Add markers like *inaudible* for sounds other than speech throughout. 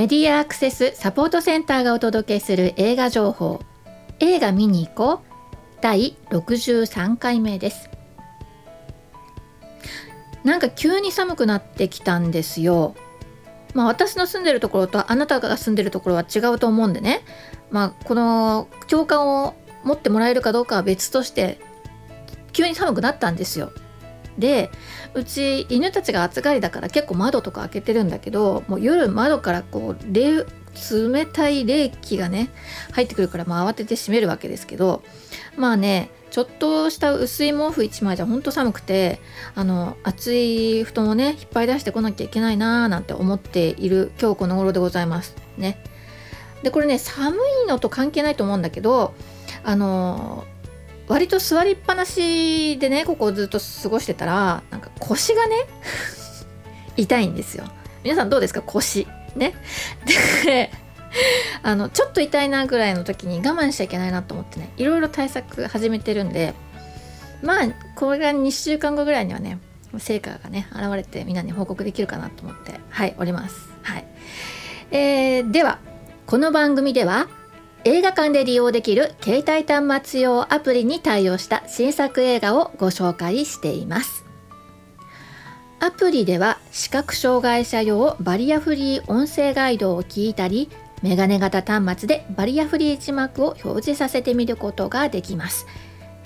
メディアアクセスサポートセンターがお届けする映画情報。映画見に行こう。第63回目です。なんか急に寒くなってきたんですよ。まあ私の住んでるところとあなたが住んでるところは違うと思うんでね。まあこの共感を持ってもらえるかどうかは別として急に寒くなったんですよ。でうち犬たちが暑がりだから結構窓とか開けてるんだけどもう夜窓からこう冷たい冷気がね入ってくるからまあ慌てて閉めるわけですけどまあねちょっとした薄い毛布1枚じゃほんと寒くてあの暑い布団をね引っ張り出してこなきゃいけないなーなんて思っている今日この頃でございますね。でこれね寒いのと関係ないと思うんだけどあの割と座りっぱなしでねここをずっと過ごしてたらなんか腰がね *laughs* 痛いんですよ。皆さんどうですか？腰。ね。であのちょっと痛いなぐらいの時に我慢しちゃいけないなと思ってねいろいろ対策始めてるんでまあこれが2週間後ぐらいにはね成果がね現れてみんなに報告できるかなと思ってはいおります。はい、えー、ではこの番組では映画館で利用できる携帯端末用アプリに対応した新作映画をご紹介しています。アプリでは視覚障害者用バリアフリー音声ガイドを聞いたりメガネ型端末でバリアフリー字幕を表示させてみることができます。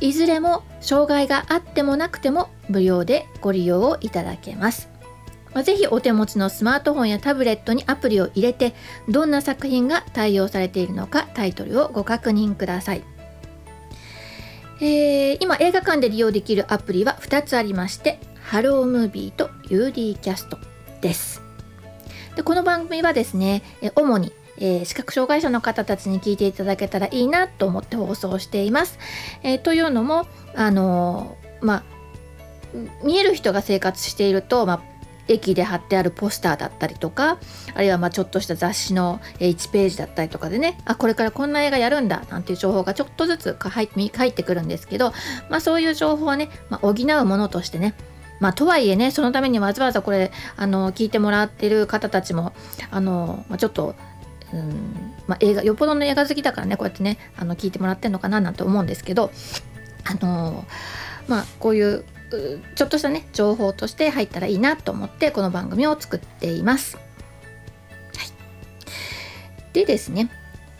いずれも障害があってもなくても無料でご利用をいただけます。ぜひお手持ちのスマートフォンやタブレットにアプリを入れてどんな作品が対応されているのかタイトルをご確認ください、えー、今映画館で利用できるアプリは2つありましてハロームービーと UD キャストですでこの番組はですね主にえー、視覚障害者の方たちに聞いていただけたらいいなと思って放送しています。えー、というのも、あのー、まあ、見える人が生活していると、まあ、駅で貼ってあるポスターだったりとかあるいはまちょっとした雑誌の1ページだったりとかでねあこれからこんな映画やるんだなんていう情報がちょっとずつ入ってくるんですけど、まあ、そういう情報はね、まあ、補うものとしてねまあ、とはいえねそのためにわざわざこれあの聞いてもらってる方たちもあの、まあ、ちょっとうんまあ、映画よっぽどの映画好きだからねこうやってねあの聞いてもらってんのかななんて思うんですけどあのまあこういうちょっとしたね情報として入ったらいいなと思ってこの番組を作っています。はい、でですね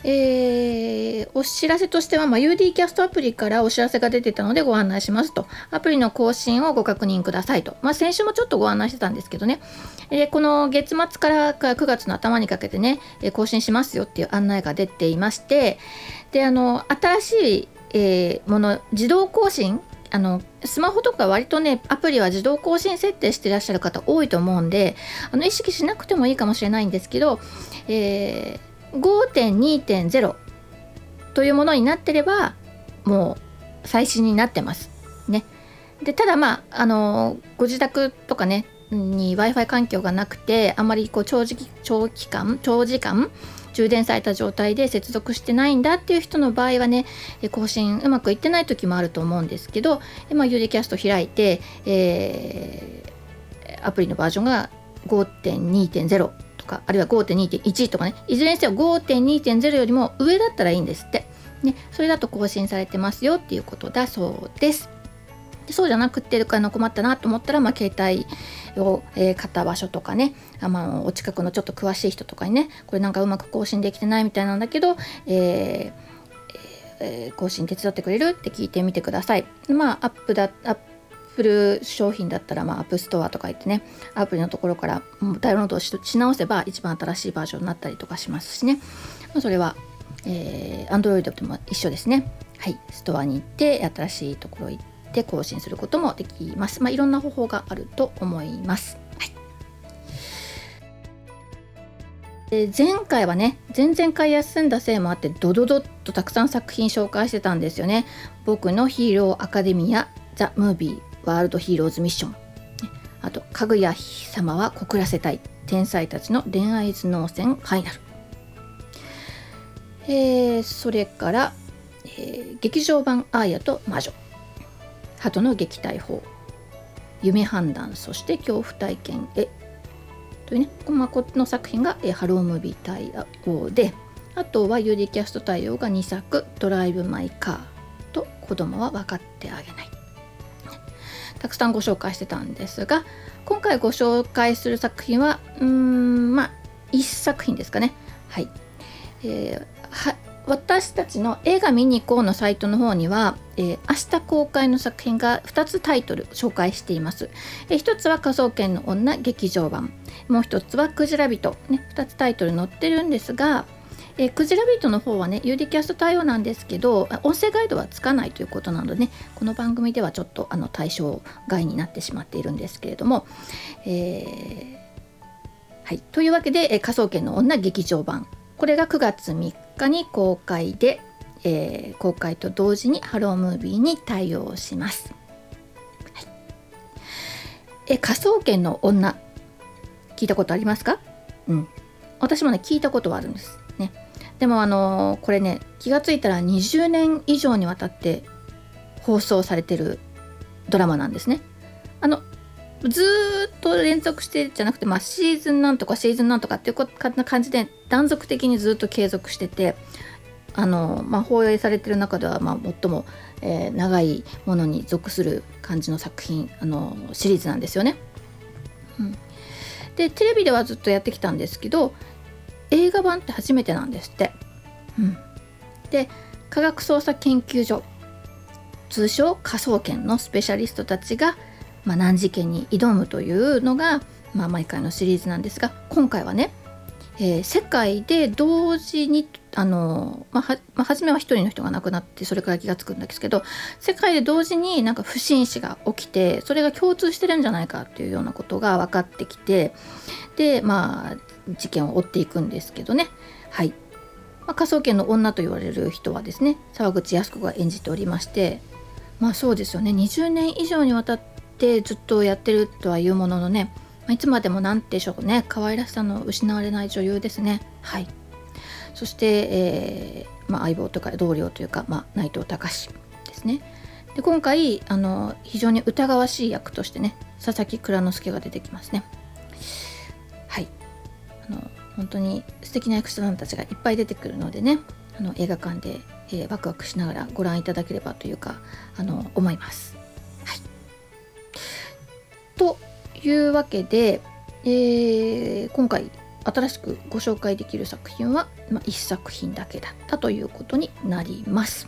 えー、お知らせとしては、まあ、UD キャストアプリからお知らせが出てたのでご案内しますと、アプリの更新をご確認くださいと、まあ、先週もちょっとご案内してたんですけどね、えー、この月末から9月の頭にかけてね、え、更新しますよっていう案内が出ていまして、で、あの、新しい、えー、もの、自動更新あのスマホとか割とねアプリは自動更新設定してらっしゃる方多いと思うんであの意識しなくてもいいかもしれないんですけど、えー5.2.0というものになってればもう最新になってます。ね、でただまああのご自宅とかねに w i f i 環境がなくてあまりこう長時長期間長時間充電された状態で接続してないんだっていう人の場合はね更新うまくいってない時もあると思うんですけど、まあ、ユーデキャスト開いて、えー、アプリのバージョンが5.2.0とかあるいは5.2.1とかねいずれにせよ5.2.0よりも上だったらいいんですって、ね、それだと更新されてますよっていうことだそうです。でそうじゃなくてあの困ったなと思ったら、まあ、携帯を、えー、買った場所とかねあ、まあ、お近くのちょっと詳しい人とかにねこれなんかうまく更新できてないみたいなんだけど、えーえー、更新手伝ってくれるって聞いてみてください。まあアップだアップル商品だったら、まあ、 App Store とか言ってね、アプリのところからダウンロードし直せば一番新しいバージョンになったりとかしますしね、まあ、それは、えー、Android でも一緒ですね。はい、ストアに行って新しいところ行って更新することもできます。まあ、いろんな方法があると思います。はいで前回はね前々回休んだせいもあってドドドッとたくさん作品紹介してたんですよね。僕のヒーローアカデミアザ・ムービーワールドヒーローズミッションあとかぐや様は告らせたい天才たちの恋愛頭脳戦ファイナル、えー、それから、えー、劇場版アーヤと魔女鳩の撃退法。夢判断そして恐怖体験へ。というね、まあ、この作品が、え、ハロームービー対応であとは UD キャスト対応が2作「ドライブ・マイ・カー」と「子供は分かってあげない」たくさんご紹介してたんですが今回ご紹介する作品はうんまあ1作品ですかね。はい、えー、私たちの映画見に行こうのサイトの方には、えー、明日公開の作品が2つタイトル紹介しています。えー、1つは科捜研の女劇場版、もう1つはクジラ人、ね、2つタイトル載ってるんですが、えー、クジラビートの方はね、UD キャスト対応なんですけど、音声ガイドはつかないということなのでね、この番組ではちょっとあの対象外になってしまっているんですけれども、えー、はい、というわけで、えー、科捜研の女劇場版、これが9月3日に公開で、えー、公開と同時にハロームービーに対応します。はい、え科捜研の女聞いたことありますかうん。私もね聞いたことはあるんです。ね。でもあのこれね気が付いたら20年以上にわたって放送されてるドラマなんですね。あのずっと連続してじゃなくて、まあ、シーズンなんとかシーズンなんとかっていう感じで断続的にずっと継続しててあの、まあ、放映されてる中では、まあ、最も、えー、長いものに属する感じの作品あのシリーズなんですよね。うん、でテレビではずっとやってきたんですけど映画版って初めてなんですって。うん、で科学捜査研究所通称科捜研のスペシャリストたちが、まあ、難事件に挑むというのが、まあ、毎回のシリーズなんですが今回はね、えー、世界で同時にあの、まあはまあ、初めは1人の人が亡くなってそれから気が付くんですけど世界で同時になんか不審死が起きてそれが共通してるんじゃないかっていうようなことが分かってきてでまあ事件を追っていくんですけどね。はい、ま、科捜研の女と言われる人はですね沢口靖子が演じておりましてまあそうですよね。20年以上にわたってずっとやってるとはいうもののね、ま、いつまでも何でしょうね可愛らしさの失われない女優ですね。はい。そして、えーまあ、相棒とか同僚というか、まあ、内藤隆ですね。で今回あの非常に疑わしい役としてね佐々木蔵之介が出てきますね。はい。あの本当に素敵な役者さんたちがいっぱい出てくるのでねあの映画館で、えー、ワクワクしながらご覧いただければというかあの思います。というわけで、えー、今回新しくご紹介できる作品は、まあ、1作品だけだったということになります。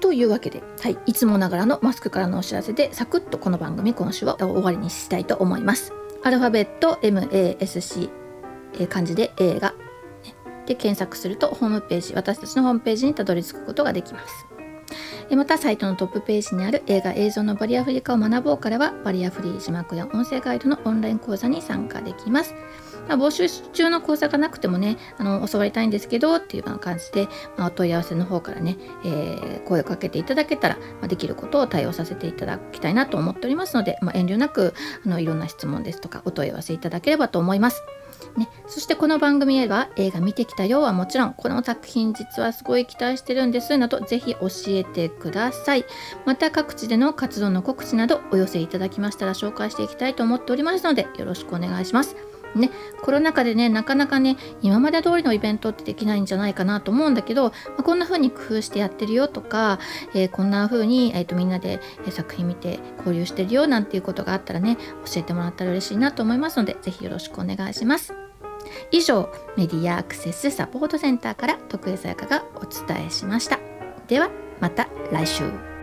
というわけで、はい、いつもながらのマスクからのお知らせでサクッとこの番組今週は終わりにしたいと思います。アルファベット MASC、え漢字で映画、ね、で検索するとホームページ私たちのホームページにたどり着くことができます。またサイトのトップページにある映画映像のバリアフリー化を学ぼうからはバリアフリー字幕や音声ガイドのオンライン講座に参加できます。ま、募集中の講座がなくてもねあの教わりたいんですけどっていうような感じで、まあ、お問い合わせの方からね、えー、声をかけていただけたら、まあ、できることを対応させていただきたいなと思っておりますので、まあ、遠慮なくあのいろんな質問ですとかお問い合わせいただければと思います。ね、そしてこの番組へは映画見てきたよはもちろんこの作品実はすごい期待してるんですなどぜひ教えてください。また各地での活動の告知などお寄せいただきましたら紹介していきたいと思っておりますのでよろしくお願いします。ね、コロナ禍でねなかなかね今まで通りのイベントってできないんじゃないかなと思うんだけど、まあ、こんな風に工夫してやってるよとか、えー、こんな風に、えーと、みんなで作品見て交流してるよなんていうことがあったらね教えてもらったら嬉しいなと思いますので是非よろしくお願いします。以上メディアアクセスサポートセンターから徳江さやかがお伝えしました。ではまた来週。